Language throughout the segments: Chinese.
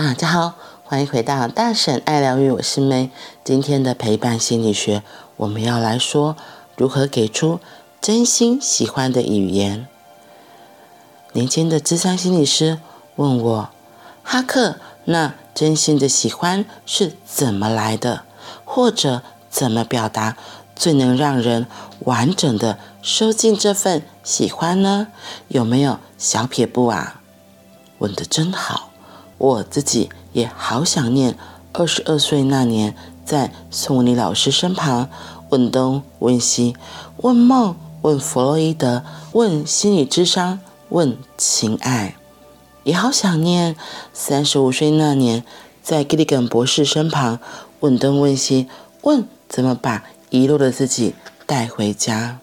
大家好，欢迎回到大婶爱疗愈，我是梅。今天的陪伴心理学，我们要来说如何给出真心喜欢的语言。年轻的咨商心理师问我：“哈克，那真心的喜欢是怎么来的？或者怎么表达最能让人完整的收进这份喜欢呢？有没有小撇步啊？”问得真好。我自己也好想念二十二岁那年，在宋文里老师身旁，问东问西，问梦，问弗洛伊德，问心理智商，问情爱。也好想念三十五岁那年，在吉利根博士身旁，问东问西，问怎么把遗落的自己带回家。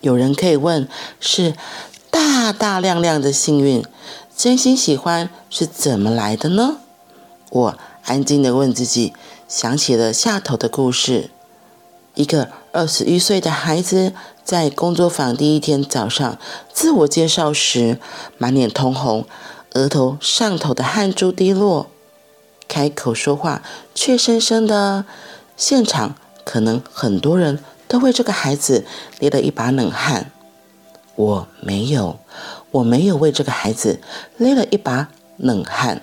有人可以问，是大大亮亮的幸运。真心喜欢是怎么来的呢？我安静地问自己，想起了下头的故事。一个二十一岁的孩子在工作坊第一天早上自我介绍时，满脸通红，额头上头的汗珠滴落，开口说话怯生生的。现场可能很多人都为这个孩子捏了一把冷汗。我没有。我没有为这个孩子勒了一把冷汗，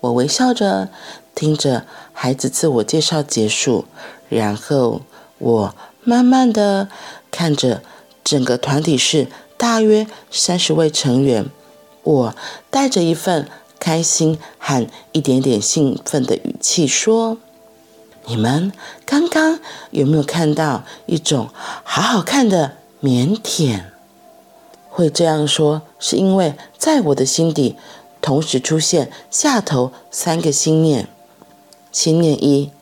我微笑着听着孩子自我介绍结束，然后我慢慢的看着整个团体是大约三十位成员，我带着一份开心和一点点兴奋的语气说：“你们刚刚有没有看到一种好好看的腼腆？”会这样说，是因为在我的心底同时出现下头三个心念。心念一，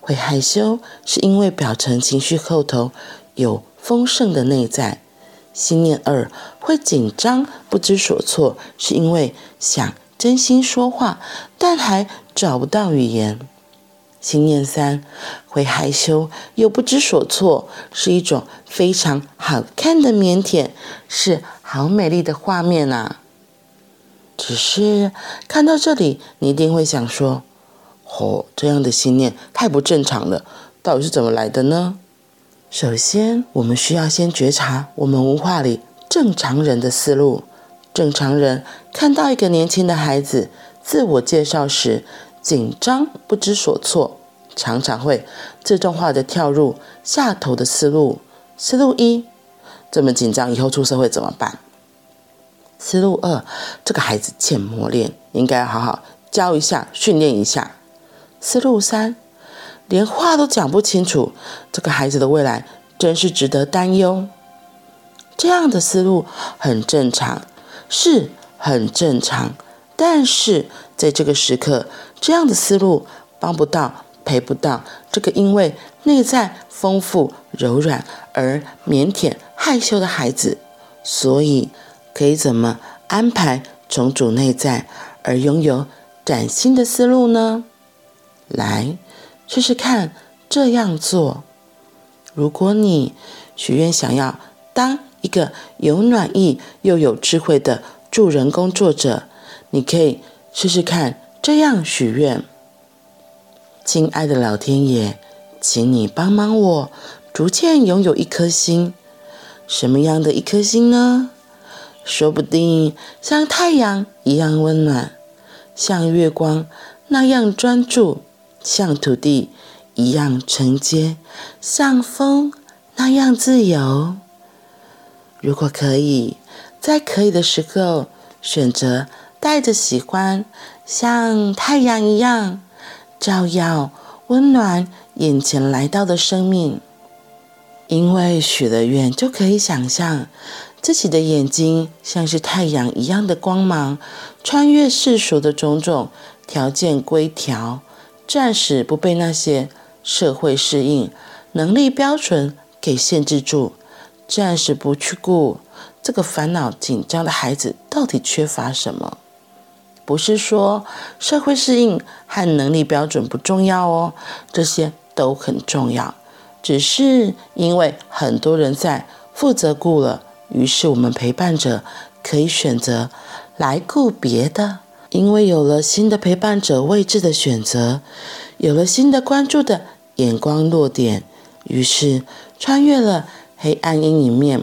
会害羞，是因为表层情绪后头有丰盛的内在。心念二，会紧张不知所措，是因为想真心说话，但还找不到语言。心念三，会害羞又不知所措，是一种非常好看的腼腆，是好美丽的画面啊！只是看到这里，你一定会想说：“哦，这样的心念太不正常了，到底是怎么来的呢？”首先，我们需要先觉察我们文化里正常人的思路。正常人看到一个年轻的孩子自我介绍时，紧张不知所措，常常会自动化的跳入下头的思路。思路一：这么紧张，以后出社会怎么办？思路二：这个孩子欠磨练，应该好好教一下、训练一下。思路三：连话都讲不清楚，这个孩子的未来真是值得担忧。这样的思路很正常，是很正常。但是在这个时刻，这样的思路帮不到、陪不到这个因为内在丰富、柔软而腼腆、害羞的孩子。所以，可以怎么安排重组内在而拥有崭新的思路呢？来，试试看这样做。如果你许愿想要当一个有暖意又有智慧的助人工作者。你可以试试看这样许愿：亲爱的老天爷，请你帮帮我，逐渐拥有一颗心。什么样的一颗心呢？说不定像太阳一样温暖，像月光那样专注，像土地一样承接，像风那样自由。如果可以，在可以的时候选择。带着喜欢，像太阳一样照耀、温暖眼前来到的生命。因为许了愿，就可以想象自己的眼睛像是太阳一样的光芒，穿越世俗的种种条件规条，暂时不被那些社会适应、能力标准给限制住，暂时不去顾这个烦恼紧张的孩子到底缺乏什么。不是说社会适应和能力标准不重要哦，这些都很重要。只是因为很多人在负责顾了，于是我们陪伴者可以选择来顾别的。因为有了新的陪伴者位置的选择，有了新的关注的眼光落点，于是穿越了黑暗阴影面，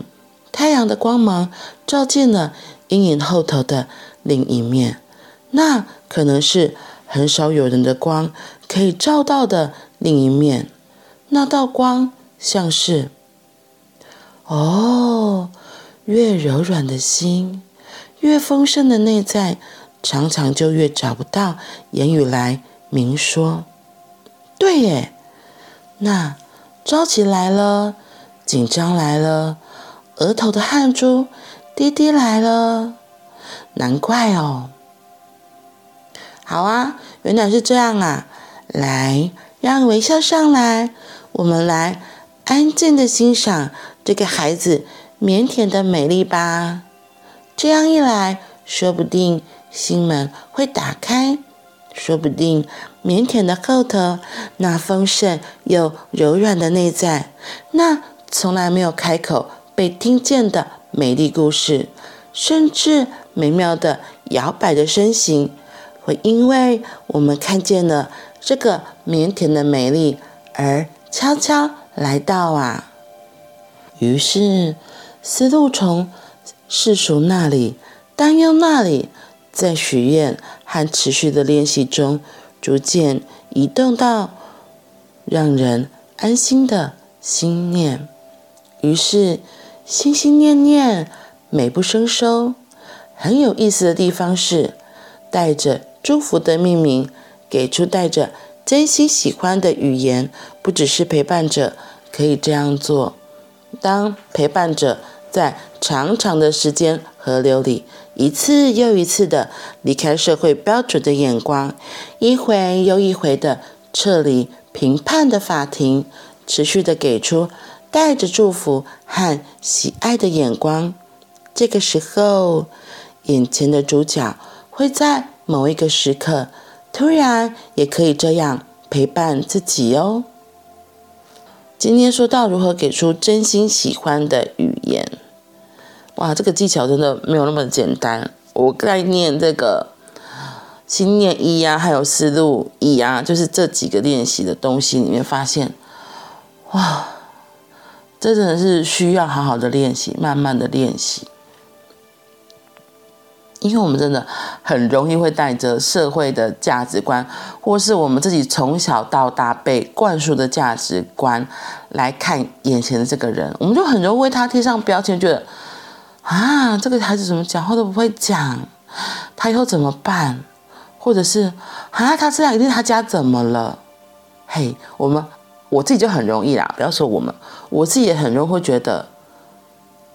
太阳的光芒照进了阴影后头的另一面。那可能是很少有人的光可以照到的另一面。那道光像是，哦，越柔软的心，越丰盛的内在。常常就越找不到言语来明说。对耶，那着急来了，紧张来了，额头的汗珠滴滴来了，难怪哦。好啊，原来是这样啊。来，让微笑上来，我们来安静的欣赏这个孩子腼腆的美丽吧。这样一来，说不定。心门会打开，说不定腼腆的后头，那丰盛又柔软的内在，那从来没有开口被听见的美丽故事，甚至美妙的摇摆的身形，会因为我们看见了这个腼腆的美丽而悄悄来到啊。于是，思路从世俗那里，担忧那里。在许愿和持续的练习中，逐渐移动到让人安心的心念。于是，心心念念，美不胜收。很有意思的地方是，带着祝福的命名，给出带着真心喜欢的语言，不只是陪伴者可以这样做。当陪伴者在长长的时间河流里，一次又一次的离开社会标准的眼光，一回又一回的撤离评判的法庭，持续的给出带着祝福和喜爱的眼光。这个时候，眼前的主角会在某一个时刻，突然也可以这样陪伴自己哦。今天说到如何给出真心喜欢的语言。哇，这个技巧真的没有那么简单。我概念这个心念一啊，还有思路一啊，就是这几个练习的东西里面发现，哇，这真的是需要好好的练习，慢慢的练习。因为我们真的很容易会带着社会的价值观，或是我们自己从小到大被灌输的价值观来看眼前的这个人，我们就很容易为他贴上标签，觉得。啊，这个孩子怎么讲话都不会讲，他以后怎么办？或者是啊，他这样一定他家怎么了？嘿，我们我自己就很容易啦，不要说我们，我自己也很容易会觉得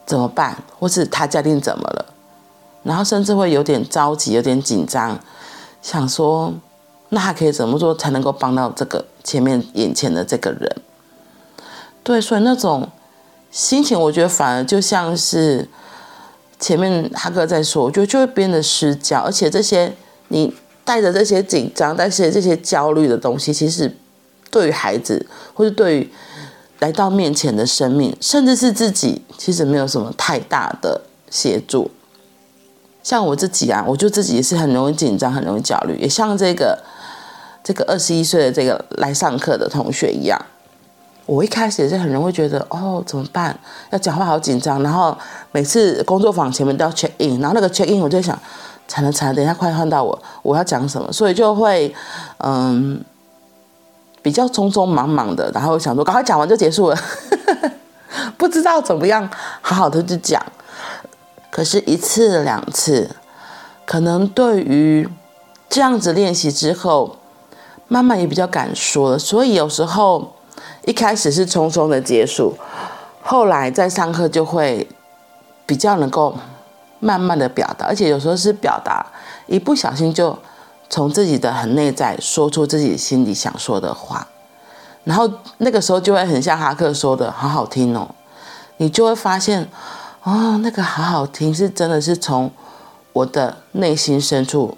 怎么办？或是他家庭怎么了？然后甚至会有点着急，有点紧张，想说那他可以怎么做才能够帮到这个前面眼前的这个人？对，所以那种心情，我觉得反而就像是。前面哈哥在说，我觉得就会变得失焦，而且这些你带着这些紧张、带着这些焦虑的东西，其实对于孩子或者对于来到面前的生命，甚至是自己，其实没有什么太大的协助。像我自己啊，我就自己也是很容易紧张、很容易焦虑，也像这个这个二十一岁的这个来上课的同学一样。我一开始也是很容易觉得，哦，怎么办？要讲话好紧张，然后每次工作坊前面都要 check in，然后那个 check in 我就想，惨了惨了，等一下快换到我，我要讲什么？所以就会，嗯，比较匆匆忙忙的，然后想说赶快讲完就结束了，不知道怎么样好好的去讲。可是，一次两次，可能对于这样子练习之后，慢慢也比较敢说了，所以有时候。一开始是匆匆的结束，后来在上课就会比较能够慢慢的表达，而且有时候是表达一不小心就从自己的很内在说出自己心里想说的话，然后那个时候就会很像哈克说的，好好听哦，你就会发现哦，那个好好听是真的是从我的内心深处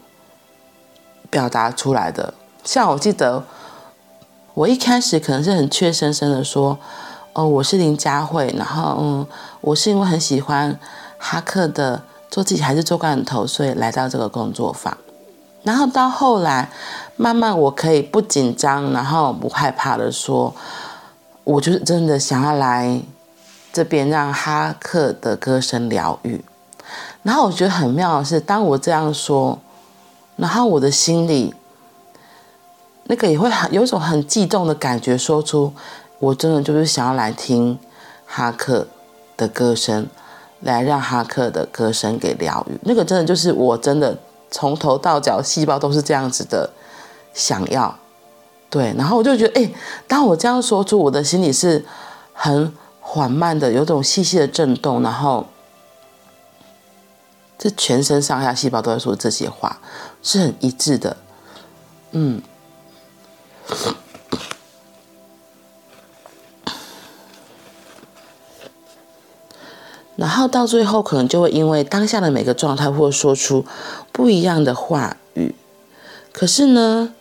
表达出来的，像我记得。我一开始可能是很怯生生的说，哦，我是林佳慧，然后嗯，我是因为很喜欢哈克的做自己还是做罐头，所以来到这个工作坊。然后到后来，慢慢我可以不紧张，然后不害怕的说，我就是真的想要来这边让哈克的歌声疗愈。然后我觉得很妙的是，当我这样说，然后我的心里那个也会很有一种很悸动的感觉，说出我真的就是想要来听哈克的歌声，来让哈克的歌声给疗愈。那个真的就是我真的从头到脚细胞都是这样子的想要，对。然后我就觉得，哎，当我这样说出，我的心里是很缓慢的，有种细细的震动，然后。这全身上下细胞都在说这些话，是很一致的，嗯。然后到最后，可能就会因为当下的每个状态，或说出不一样的话语。可是呢，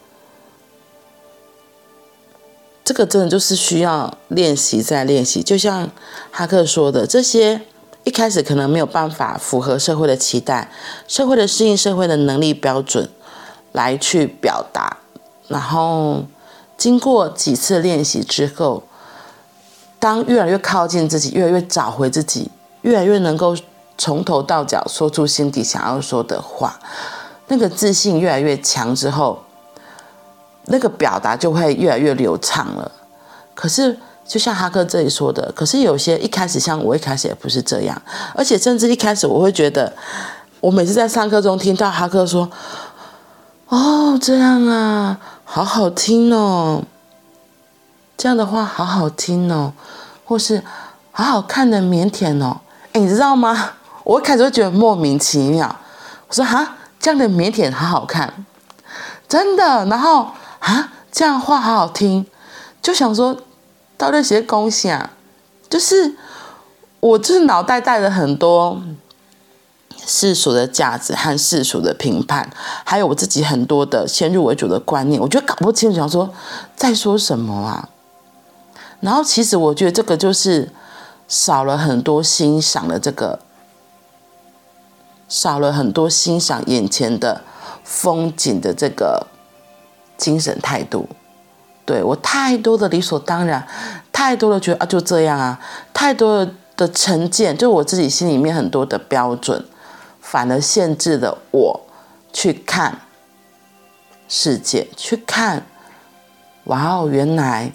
这个真的就是需要练习再练习，就像哈克说的这些。一开始可能没有办法符合社会的期待，社会的适应社会的能力标准来去表达，然后经过几次练习之后，当越来越靠近自己，越来越找回自己，越来越能够从头到脚说出心底想要说的话，那个自信越来越强之后，那个表达就会越来越流畅了。可是。就像哈克这里说的，可是有些一开始像我一开始也不是这样，而且甚至一开始我会觉得，我每次在上课中听到哈克说：“哦，这样啊，好好听哦，这样的话好好听哦，或是好好看的腼腆哦。”哎，你知道吗？我一开始会觉得莫名其妙，我说：“哈，这样的腼腆好好看，真的。”然后啊，这样话好好听，就想说。到那些贡献，就是我就是脑袋带了很多世俗的价值和世俗的评判，还有我自己很多的先入为主的观念，我觉得搞不清楚，想说在说什么啊。然后其实我觉得这个就是少了很多欣赏的这个，少了很多欣赏眼前的风景的这个精神态度。对，我太多的理所当然，太多的觉得啊就这样啊，太多的成见，就我自己心里面很多的标准，反而限制了我去看世界，去看，哇哦，原来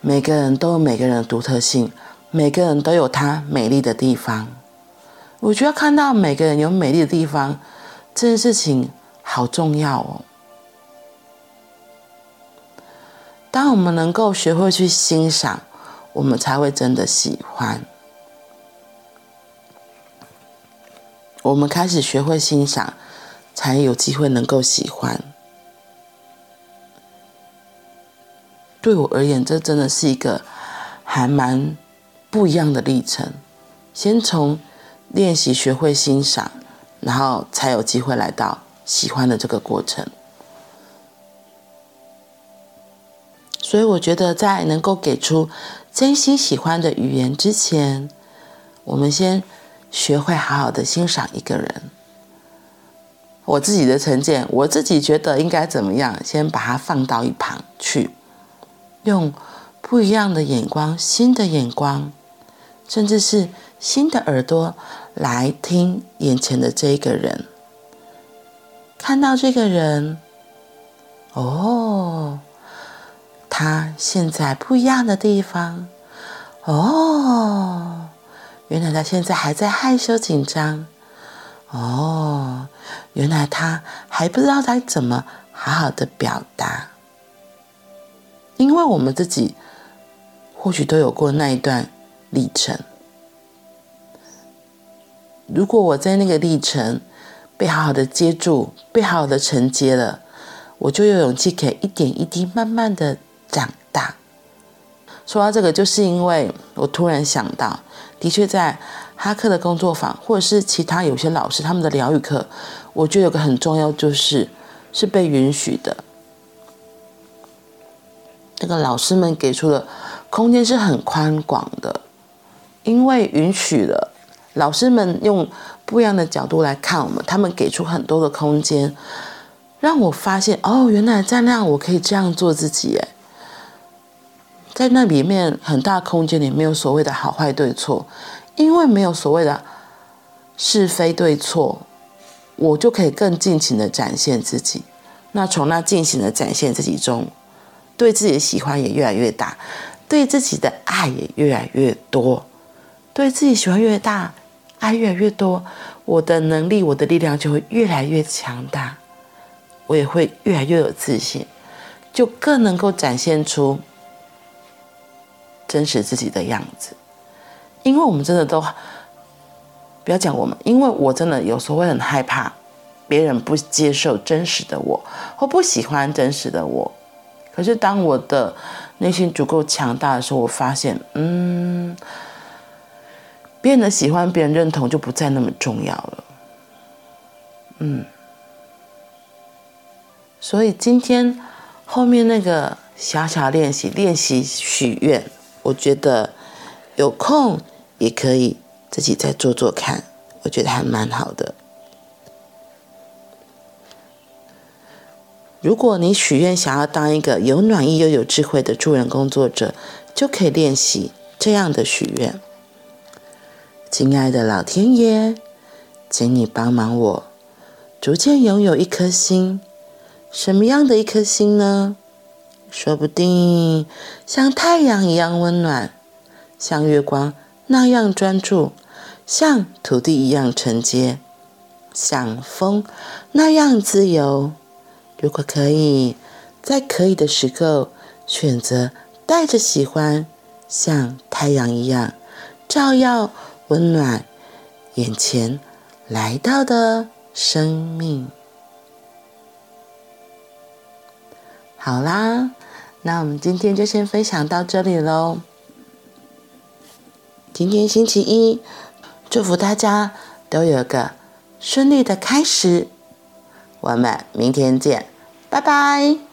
每个人都有每个人的独特性，每个人都有他美丽的地方。我觉得看到每个人有美丽的地方，这件事情好重要哦。当我们能够学会去欣赏，我们才会真的喜欢。我们开始学会欣赏，才有机会能够喜欢。对我而言，这真的是一个还蛮不一样的历程。先从练习学会欣赏，然后才有机会来到喜欢的这个过程。所以我觉得，在能够给出真心喜欢的语言之前，我们先学会好好的欣赏一个人。我自己的成见，我自己觉得应该怎么样，先把它放到一旁去，用不一样的眼光、新的眼光，甚至是新的耳朵来听眼前的这个人，看到这个人，哦。他现在不一样的地方，哦，原来他现在还在害羞紧张，哦，原来他还不知道该怎么好好的表达，因为我们自己或许都有过那一段历程。如果我在那个历程被好好的接住，被好好的承接了，我就有勇气可以一点一滴慢慢的。长大。说到这个，就是因为我突然想到，的确在哈克的工作坊，或者是其他有些老师他们的疗愈课，我觉得有个很重要，就是是被允许的。这个老师们给出的空间是很宽广的，因为允许了，老师们用不一样的角度来看我们，他们给出很多的空间，让我发现哦，原来在那样我可以这样做自己诶，在那里面很大空间里没有所谓的好坏对错，因为没有所谓的是非对错，我就可以更尽情的展现自己。那从那尽情的展现自己中，对自己的喜欢也越来越大，对自己的爱也越来越多，对自己喜欢越大。爱越来越多，我的能力、我的力量就会越来越强大，我也会越来越有自信，就更能够展现出真实自己的样子。因为我们真的都不要讲我们，因为我真的有时候会很害怕别人不接受真实的我，或不喜欢真实的我。可是当我的内心足够强大的时候，我发现，嗯。别人的喜欢，别人认同就不再那么重要了。嗯，所以今天后面那个小小练习，练习许愿，我觉得有空也可以自己再做做看，我觉得还蛮好的。如果你许愿想要当一个有暖意又有智慧的助人工作者，就可以练习这样的许愿。亲爱的老天爷，请你帮忙我，逐渐拥有一颗心。什么样的一颗心呢？说不定像太阳一样温暖，像月光那样专注，像土地一样承接，像风那样自由。如果可以，在可以的时候，选择带着喜欢，像太阳一样照耀。温暖眼前来到的生命。好啦，那我们今天就先分享到这里喽。今天星期一，祝福大家都有个顺利的开始。我们明天见，拜拜。